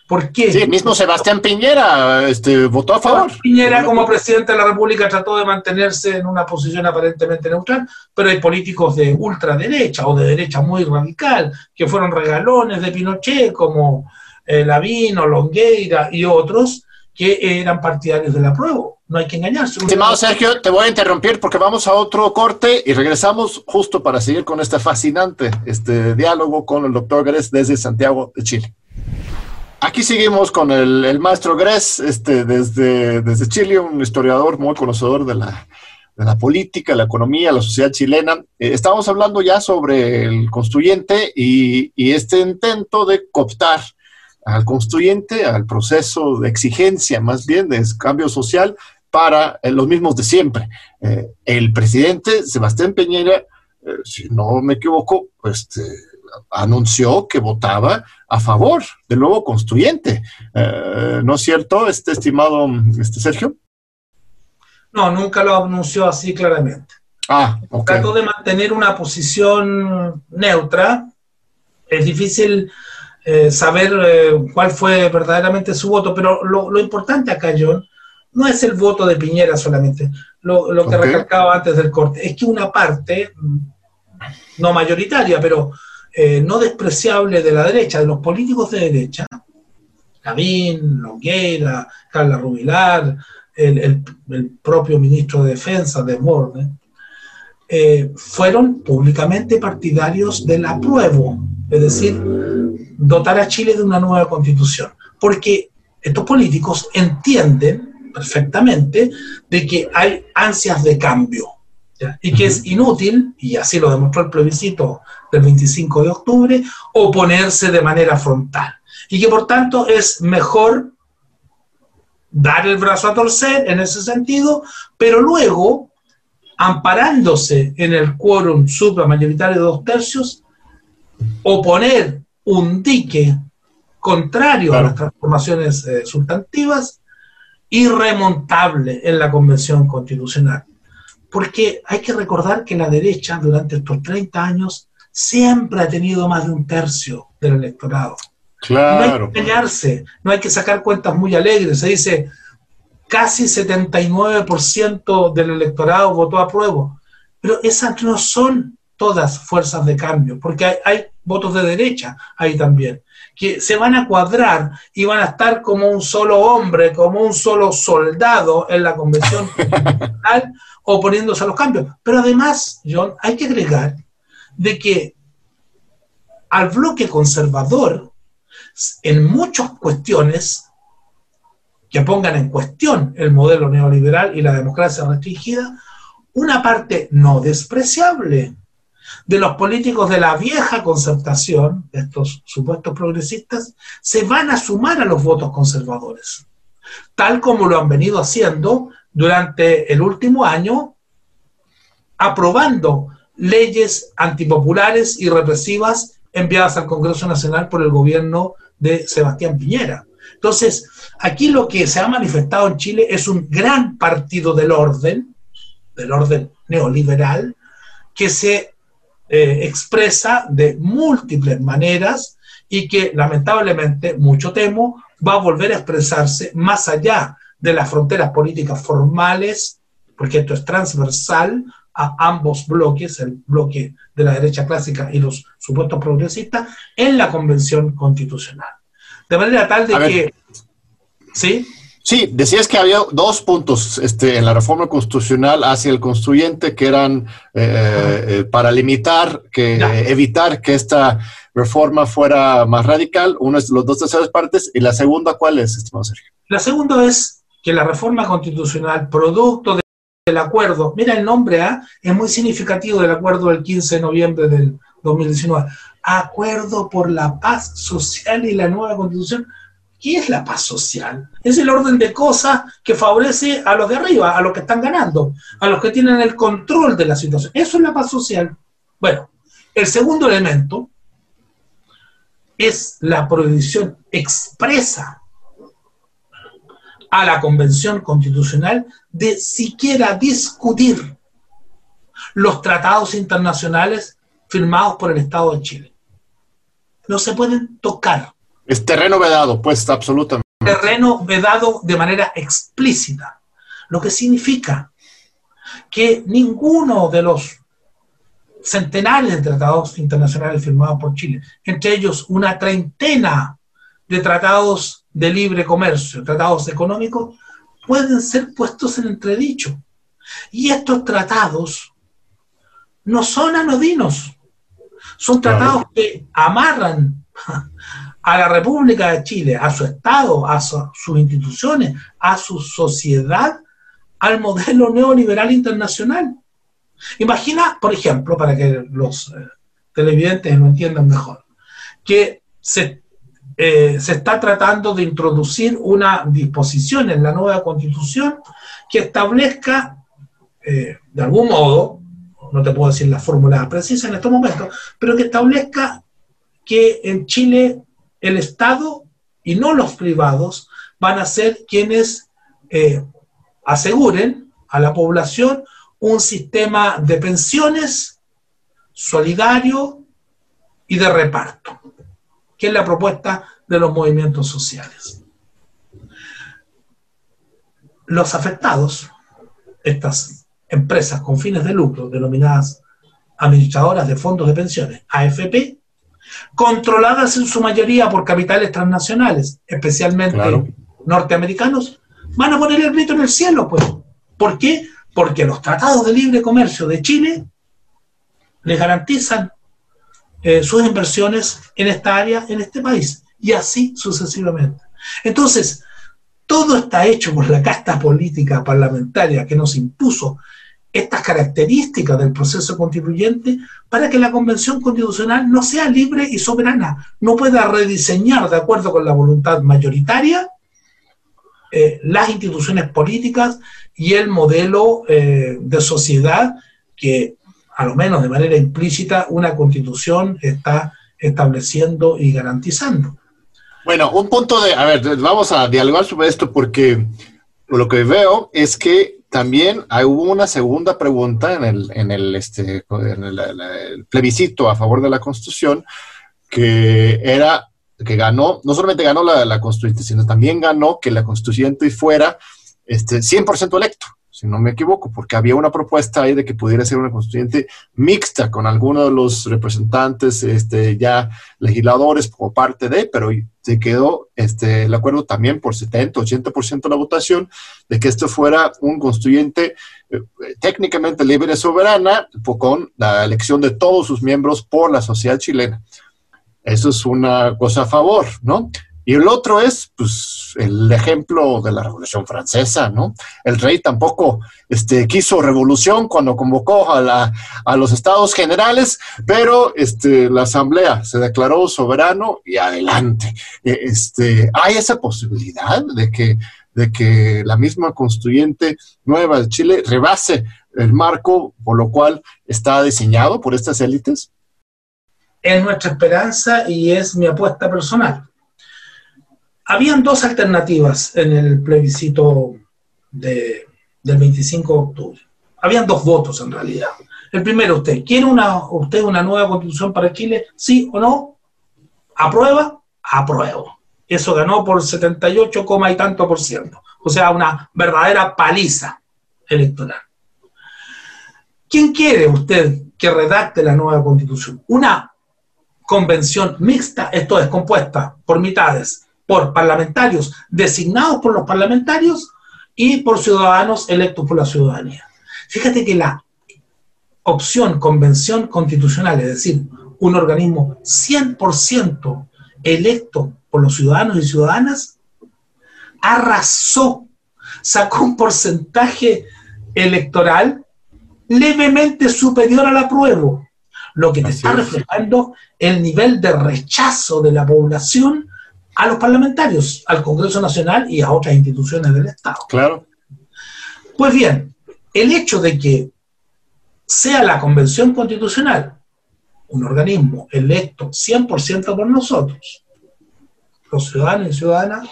¿Por qué? Sí, mismo Sebastián Piñera este, votó a favor. Piñera como presidente de la República trató de mantenerse en una posición aparentemente neutral, pero hay políticos de ultraderecha o de derecha muy radical que fueron regalones de Pinochet como eh, Lavino, Longueira y otros que eran partidarios de la prueba. No hay que engañarse. Estimado Sergio, te voy a interrumpir porque vamos a otro corte y regresamos justo para seguir con este fascinante este diálogo con el doctor Gres desde Santiago de Chile. Aquí seguimos con el, maestro Gres este, desde, desde Chile, un historiador muy conocedor de la, de la política, la economía, la sociedad chilena. Eh, estamos hablando ya sobre el constituyente y, y este intento de cooptar al constituyente, al proceso de exigencia más bien de cambio social para eh, los mismos de siempre. Eh, el presidente Sebastián Peñera, eh, si no me equivoco, pues anunció que votaba a favor del nuevo constituyente. ¿No es cierto, este estimado este Sergio? No, nunca lo anunció así claramente. Ah, Trató de mantener una posición neutra. Es difícil eh, saber eh, cuál fue verdaderamente su voto, pero lo, importante acá, John, no es el voto de Piñera solamente, lo, que recalcaba antes del corte, es que una parte, no mayoritaria, pero eh, no despreciable de la derecha, de los políticos de derecha, Lavín, Longueira, Carla Rubilar, el, propio ministro de Defensa, de Borde, fueron públicamente partidarios del apruebo, es decir, dotar a Chile de una nueva constitución, porque estos políticos entienden perfectamente de que hay ansias de cambio y que es inútil, y así lo demostró el plebiscito del 25 de octubre, oponerse de manera frontal. Y que por tanto es mejor dar el brazo a torcer en ese sentido, pero luego amparándose en el quórum supramayoritario de dos tercios, oponer un dique contrario a las transformaciones eh, sustantivas, irremontable en la Convención Constitucional. Porque hay que recordar que la derecha durante estos 30 años siempre ha tenido más de un tercio del electorado. Claro. No hay que engañarse, no hay que sacar cuentas muy alegres. Se dice, casi 79% del electorado votó a prueba. Pero esas no son todas fuerzas de cambio, porque hay, hay, votos de derecha ahí también, que se van a cuadrar y van a estar como un solo hombre, como un solo soldado en la convención constitucional oponiéndose a los cambios. Pero además, John, hay que agregar de que al bloque conservador, en muchas cuestiones que pongan en cuestión el modelo neoliberal y la democracia restringida, una parte no despreciable de los políticos de la vieja concertación, estos supuestos progresistas, se van a sumar a los votos conservadores, tal como lo han venido haciendo durante el último año, aprobando leyes antipopulares y represivas enviadas al Congreso Nacional por el gobierno de Sebastián Piñera. Entonces, aquí lo que se ha manifestado en Chile es un gran partido del orden, del orden neoliberal, que se eh, expresa de múltiples maneras y que lamentablemente, mucho temo, va a volver a expresarse más allá de las fronteras políticas formales, porque esto es transversal a ambos bloques, el bloque de la derecha clásica y los supuestos progresistas, en la Convención Constitucional. De manera tal de que... ¿Sí? Sí, decías que había dos puntos este, en la reforma constitucional hacia el constituyente que eran eh, eh, para limitar, que evitar que esta reforma fuera más radical. Uno es los dos terceras partes y la segunda, ¿cuál es, estimado Sergio? La segunda es que la reforma constitucional, producto del acuerdo, mira el nombre A, ¿ah? es muy significativo del acuerdo del 15 de noviembre del 2019, acuerdo por la paz social y la nueva constitución ¿Qué es la paz social? Es el orden de cosas que favorece a los de arriba, a los que están ganando, a los que tienen el control de la situación. Eso es la paz social. Bueno, el segundo elemento es la prohibición expresa a la Convención Constitucional de siquiera discutir los tratados internacionales firmados por el Estado de Chile. No se pueden tocar. Es terreno vedado, pues absolutamente. Terreno vedado de manera explícita, lo que significa que ninguno de los centenares de tratados internacionales firmados por Chile, entre ellos una treintena de tratados de libre comercio, tratados económicos, pueden ser puestos en entredicho. Y estos tratados no son anodinos, son tratados que amarran a la República de Chile, a su Estado, a sus instituciones, a su sociedad, al modelo neoliberal internacional. Imagina, por ejemplo, para que los eh, televidentes lo entiendan mejor, que se, eh, se está tratando de introducir una disposición en la nueva constitución que establezca, eh, de algún modo, no te puedo decir la fórmula precisa en estos momentos, pero que establezca que en Chile el Estado y no los privados van a ser quienes eh, aseguren a la población un sistema de pensiones solidario y de reparto, que es la propuesta de los movimientos sociales. Los afectados, estas empresas con fines de lucro, denominadas administradoras de fondos de pensiones, AFP, controladas en su mayoría por capitales transnacionales, especialmente norteamericanos, van a poner el grito en el cielo, pues. ¿Por qué? Porque los tratados de libre comercio de Chile les garantizan eh, sus inversiones en esta área, en este país, y así sucesivamente. Entonces, todo está hecho por la casta política parlamentaria que nos impuso estas características del proceso constituyente para que la Convención Constitucional no sea libre y soberana, no pueda rediseñar de acuerdo con la voluntad mayoritaria eh, las instituciones políticas y el modelo eh, de sociedad que, a lo menos de manera implícita, una constitución está estableciendo y garantizando. Bueno, un punto de, a ver, vamos a dialogar sobre esto porque lo que veo es que también hubo una segunda pregunta en el, en el, este, en el, plebiscito a favor de la Constitución, que era que ganó, no solamente ganó la, la constituyente, sino también ganó que la constituyente fuera este, 100% electo si no me equivoco, porque había una propuesta ahí de que pudiera ser una constituyente mixta con algunos de los representantes este, ya legisladores por parte de, pero se quedó este, el acuerdo también por 70, 80% de la votación de que esto fuera un constituyente eh, técnicamente libre y soberana con la elección de todos sus miembros por la sociedad chilena. Eso es una cosa a favor, ¿no? Y el otro es, pues, el ejemplo de la Revolución Francesa, ¿no? El rey tampoco este, quiso revolución cuando convocó a, la, a los estados generales, pero este, la asamblea se declaró soberano y adelante. E, este, ¿Hay esa posibilidad de que, de que la misma constituyente nueva de Chile rebase el marco por lo cual está diseñado por estas élites? Es nuestra esperanza y es mi apuesta personal habían dos alternativas en el plebiscito del 25 de octubre. Habían dos votos en realidad. El primero, usted, ¿quiere una, usted una nueva constitución para Chile? ¿Sí o no? ¿Aprueba? Apruebo. Eso ganó por 78, y tanto por ciento. O sea, una verdadera paliza electoral. ¿Quién quiere usted que redacte la nueva constitución? Una convención mixta, esto es compuesta por mitades, por parlamentarios designados por los parlamentarios y por ciudadanos electos por la ciudadanía. Fíjate que la opción convención constitucional, es decir, un organismo 100% electo por los ciudadanos y ciudadanas, arrasó, sacó un porcentaje electoral levemente superior al apruebo, lo que te está reflejando el nivel de rechazo de la población a los parlamentarios, al Congreso Nacional y a otras instituciones del Estado. Claro. Pues bien, el hecho de que sea la Convención Constitucional un organismo electo 100% por nosotros, los ciudadanos y ciudadanas,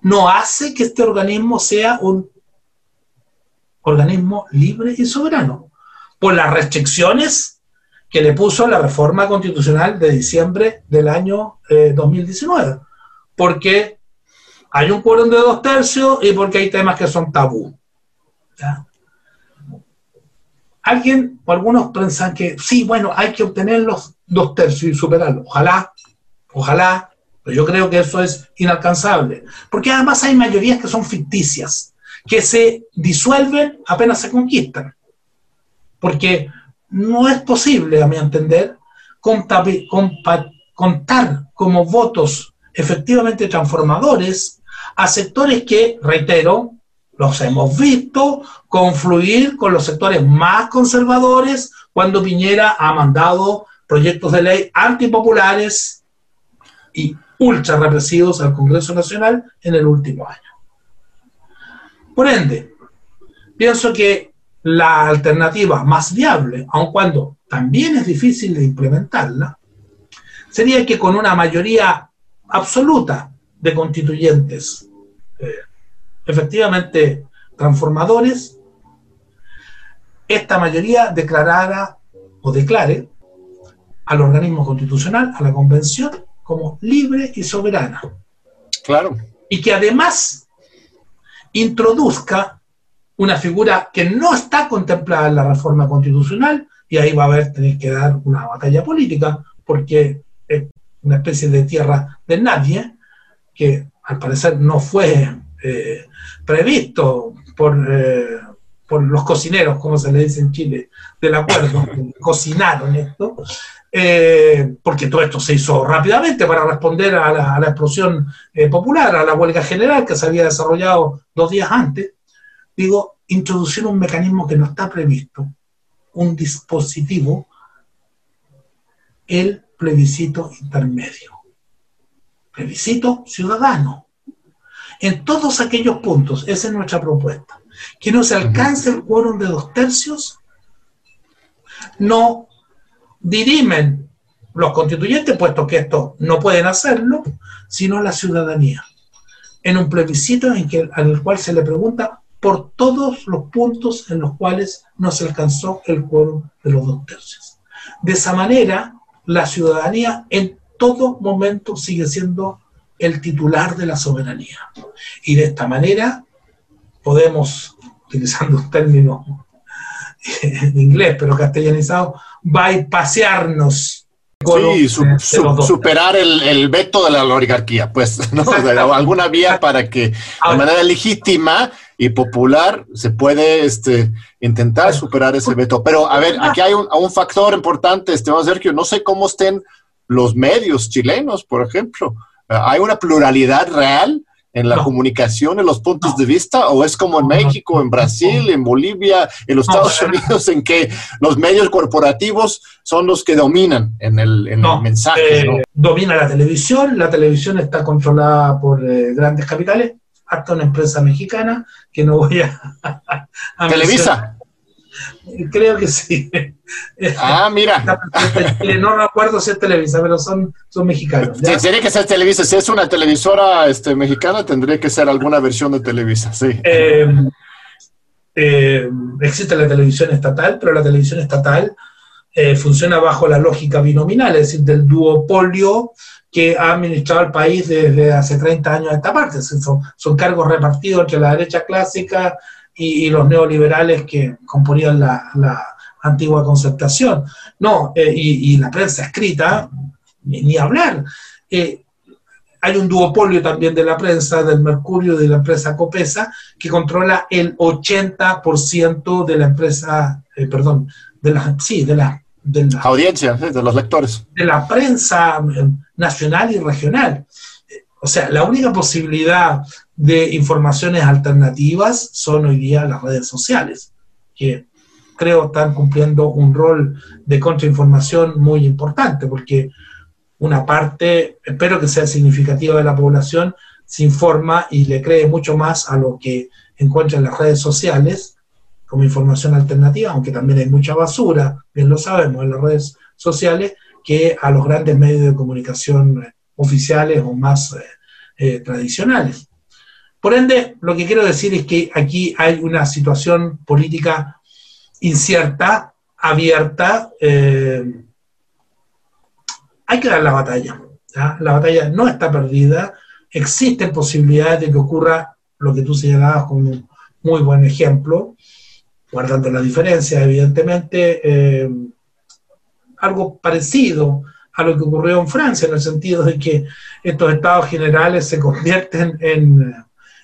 no hace que este organismo sea un organismo libre y soberano, por las restricciones que le puso la reforma constitucional de diciembre del año 2019. Porque hay un quórum de dos tercios y porque hay temas que son tabú. Alguien, o algunos piensan que sí, bueno, hay que obtener los dos tercios y superarlo. Ojalá, ojalá, pero yo creo que eso es inalcanzable. Porque además hay mayorías que son ficticias, que se disuelven apenas se conquistan. Porque no es posible, a mi entender, contar como votos efectivamente transformadores a sectores que, reitero, los hemos visto confluir con los sectores más conservadores cuando Piñera ha mandado proyectos de ley antipopulares y ultra represivos al Congreso Nacional en el último año. Por ende, pienso que la alternativa más viable, aun cuando también es difícil de implementarla, sería que con una mayoría absoluta de constituyentes eh, efectivamente transformadores, esta mayoría declarara o declare al organismo constitucional, a la convención, como libre y soberana. Claro. Y que además introduzca una figura que no está contemplada en la reforma constitucional, y ahí va a haber tener que dar una batalla política, porque una especie de tierra de nadie, que al parecer no fue eh, previsto por, eh, por, los cocineros, como se le dice en Chile, del acuerdo, cocinaron esto, eh, porque todo esto se hizo rápidamente para responder a la, a la explosión popular, a la huelga general que se había desarrollado dos días antes. Digo, introducir un mecanismo que no está previsto, un dispositivo, el plebiscito intermedio. Plebiscito ciudadano, en todos aquellos puntos, esa es nuestra propuesta, que no se alcance el quórum de dos tercios, no dirimen los constituyentes, puesto que esto no pueden hacerlo, sino la ciudadanía, en un plebiscito en, el cual se le pregunta por todos los puntos en los cuales no se alcanzó el quórum de los dos tercios. De esa manera, la ciudadanía en todo momento sigue siendo el titular de la soberanía. Y de esta manera podemos, utilizando un término en inglés pero castellanizado, bypasearnos. Sí, superar el, veto de la oligarquía, pues, ¿no? alguna vía para que de manera legítima y popular se puede este, intentar superar ese veto. Pero, a ver, aquí hay un, un factor importante, Esteban Sergio, no sé cómo estén los medios chilenos, por ejemplo. ¿Hay una pluralidad real en la comunicación, en los puntos de vista? ¿O es como en México, en Brasil, en Bolivia, en los Estados Unidos, en que los medios corporativos son los que dominan en el, mensaje? Eh, domina la televisión, la televisión está controlada por eh, grandes capitales, hasta una empresa mexicana que no voy a... Televisa. Creo que sí. Ah, mira. No me acuerdo si es Televisa, pero son, son mexicanos. tiene que ser Televisa. Si es una televisora este, mexicana, tendría que ser alguna versión de Televisa, sí. Eh, eh, existe la televisión estatal, pero la televisión estatal eh, funciona bajo la lógica binominal, es decir, del duopolio que ha administrado el país desde hace 30 años a esta parte. Son, son cargos repartidos entre la derecha clásica y, los neoliberales que componían la, antigua concertación. No, eh, y, la prensa escrita, ni, hablar. Eh, hay un duopolio también de la prensa, del Mercurio, de la empresa Copesa, que controla el 80% de la empresa, eh, perdón, de la, sí, de la, de la audiencia, de los lectores. De la prensa nacional y regional. O sea, la única posibilidad de informaciones alternativas son hoy día las redes sociales, que creo están cumpliendo un rol de contrainformación muy importante, porque una parte, espero que sea significativa de la población, se informa y le cree mucho más a lo que encuentra en las redes sociales como información alternativa, aunque también hay mucha basura, bien lo sabemos, en las redes sociales, que a los grandes medios de comunicación oficiales o más eh, eh, tradicionales. Por ende, lo que quiero decir es que aquí hay una situación política incierta, abierta. Eh, hay que dar la batalla. La batalla no está perdida. Existen posibilidades de que ocurra lo que tú señalabas como un muy buen ejemplo, guardando la diferencia, evidentemente, algo parecido a lo que ocurrió en Francia, en el sentido de que estos estados generales se convierten en,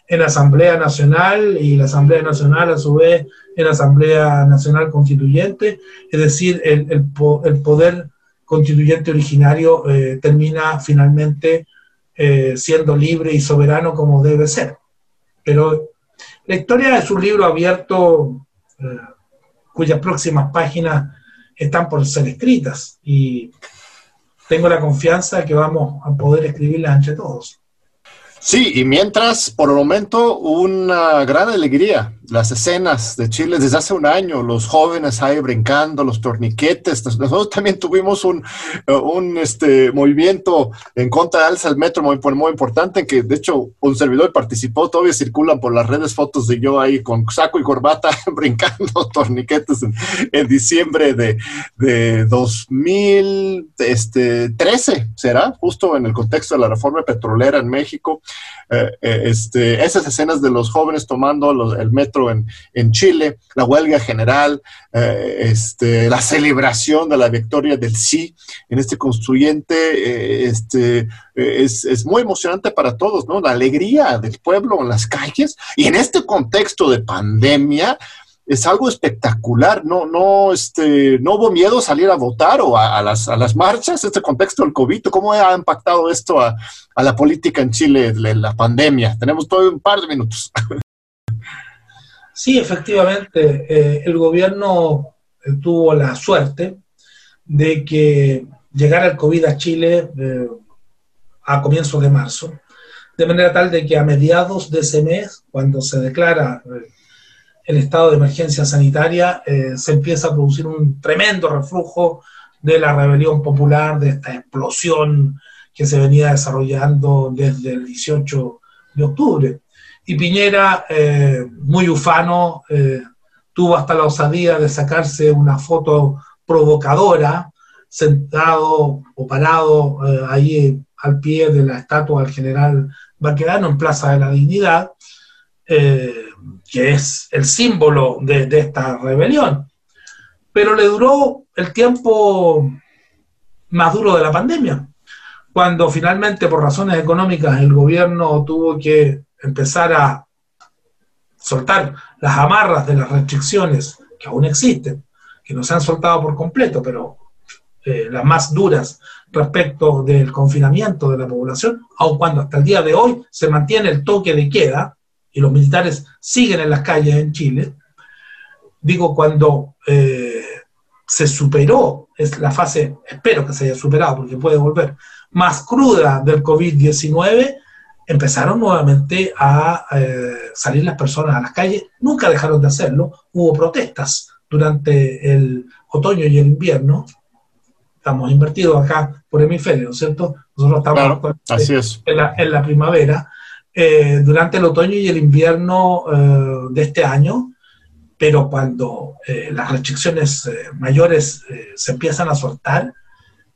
en Asamblea Nacional y la Asamblea Nacional a su vez en Asamblea Nacional Constituyente, es decir, el, el, poder constituyente originario eh, termina finalmente eh, siendo libre y soberano como debe ser. Pero la historia es un libro abierto eh, cuyas próximas páginas están por ser escritas y tengo la confianza de que vamos a poder escribirlas entre todos. Sí, y mientras, por el momento, una gran alegría las escenas de Chile desde hace un año, los jóvenes ahí brincando, los torniquetes. Nosotros también tuvimos un, eh, un este, movimiento en contra de alza del metro muy, muy importante, en que de hecho un servidor participó, todavía circulan por las redes fotos de yo ahí con saco y corbata brincando torniquetes en, diciembre de, de 2013, este, será, justo en el contexto de la reforma petrolera en México. Eh, eh, este, esas escenas de los jóvenes tomando el metro en, en, Chile, la huelga general, eh, este, la celebración de la victoria del sí en este constituyente, este, es, es, muy emocionante para todos, ¿no? La alegría del pueblo en las calles y en este contexto de pandemia, es algo espectacular. No, no, este, no hubo miedo salir a votar o a, las, a las marchas, este contexto del COVID. ¿Cómo ha impactado esto a, la política en Chile, la, pandemia? Tenemos todo un par de minutos. Sí, efectivamente, eh, el gobierno eh, tuvo la suerte de que llegara el COVID a Chile eh, a comienzos de marzo. de manera tal de que a mediados de ese mes, cuando se declara estado de emergencia sanitaria, eh, se empieza a producir un tremendo reflujo de la rebelión popular, de esta explosión que se venía desarrollando desde el 18 de octubre. Y Piñera, eh, muy ufano, eh, tuvo hasta la osadía de sacarse una foto provocadora, sentado o parado ahí al pie de la estatua del general Baquedano en Plaza de la Dignidad, que es el símbolo de, esta rebelión. Pero le duró el tiempo más duro de la pandemia, cuando finalmente por razones económicas el gobierno tuvo que empezar a soltar las amarras de las restricciones que aún existen, que no se han soltado por completo, pero eh, las más duras respecto del confinamiento de la población, aun cuando hasta el día de hoy se mantiene el toque de queda, y los militares siguen en las calles en Chile, digo, cuando eh, se superó, es la fase, espero que se haya superado porque puede volver, más cruda del COVID-19, empezaron nuevamente a eh, salir las personas a las calles, nunca dejaron de hacerlo, hubo protestas durante el otoño y el invierno, estamos invertidos acá por hemisferio, ¿cierto? Nosotros estamos así es. En, la, en la primavera, eh, durante el otoño y el invierno eh, de este año, pero cuando eh, las restricciones mayores se empiezan a soltar,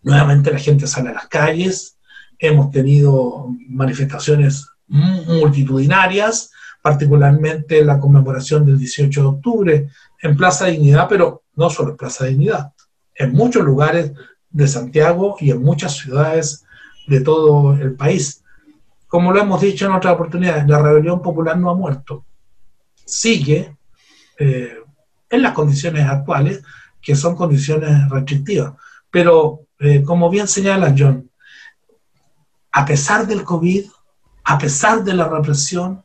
nuevamente la gente sale a las calles, hemos tenido manifestaciones multitudinarias, particularmente la conmemoración del 18 de octubre en Plaza Dignidad, pero no solo en Plaza Dignidad, en muchos lugares de Santiago y en muchas ciudades de todo el país como lo hemos dicho en otras oportunidades, la rebelión popular no ha muerto. Sigue eh, en las condiciones actuales, que son condiciones restrictivas. Pero, eh, como bien señala John, a pesar del COVID, a pesar de la represión,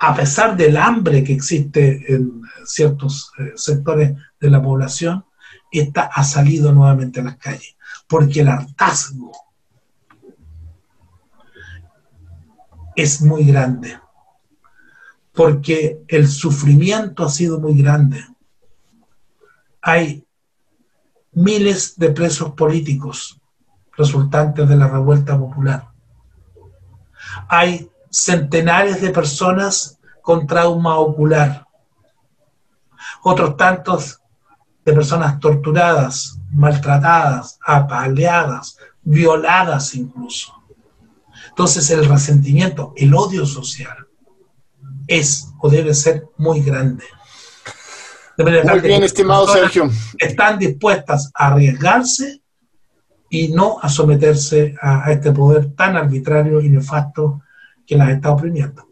a pesar del hambre que existe en ciertos eh, sectores de la población, esta ha salido nuevamente a las calles, porque el hartazgo es muy grande, porque el sufrimiento ha sido muy grande. Hay miles de presos políticos resultantes de la revuelta popular. Hay centenares de personas con trauma ocular. Otros tantos de personas torturadas, maltratadas, apaleadas, violadas incluso. Entonces el resentimiento, el odio social es o debe ser muy grande. muy bien, estimado Sergio. Están dispuestas a arriesgarse y no a someterse a, este poder tan arbitrario y nefasto que las está oprimiendo.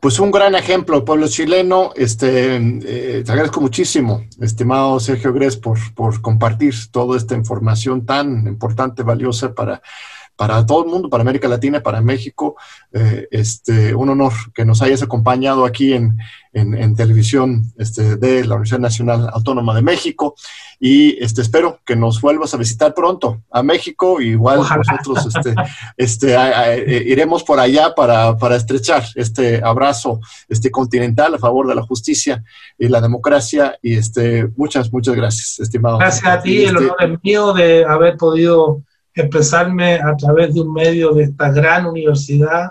Pues un gran ejemplo, pueblo chileno. Este, eh, te agradezco muchísimo, estimado Sergio Gres, por, por compartir toda esta información tan importante, valiosa para para todo el mundo, para América Latina, para México. Eh, este, un honor que nos hayas acompañado aquí en, en, televisión este, de la Universidad Nacional Autónoma de México y este, espero que nos vuelvas a visitar pronto a México. Igual nosotros este, este, eh, iremos por allá para, para, estrechar este abrazo este, continental a favor de la justicia y la democracia. Y este, muchas, muchas gracias, estimado. Gracias a ti, el este, honor es mío de haber podido expresarme a través de un medio de esta gran universidad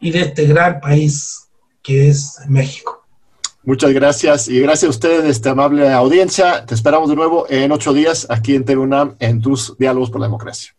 y de este gran país que es México. Muchas gracias y gracias a ustedes, esta amable audiencia. Te esperamos de nuevo en ocho días aquí en TVUNAM en tus diálogos por la democracia.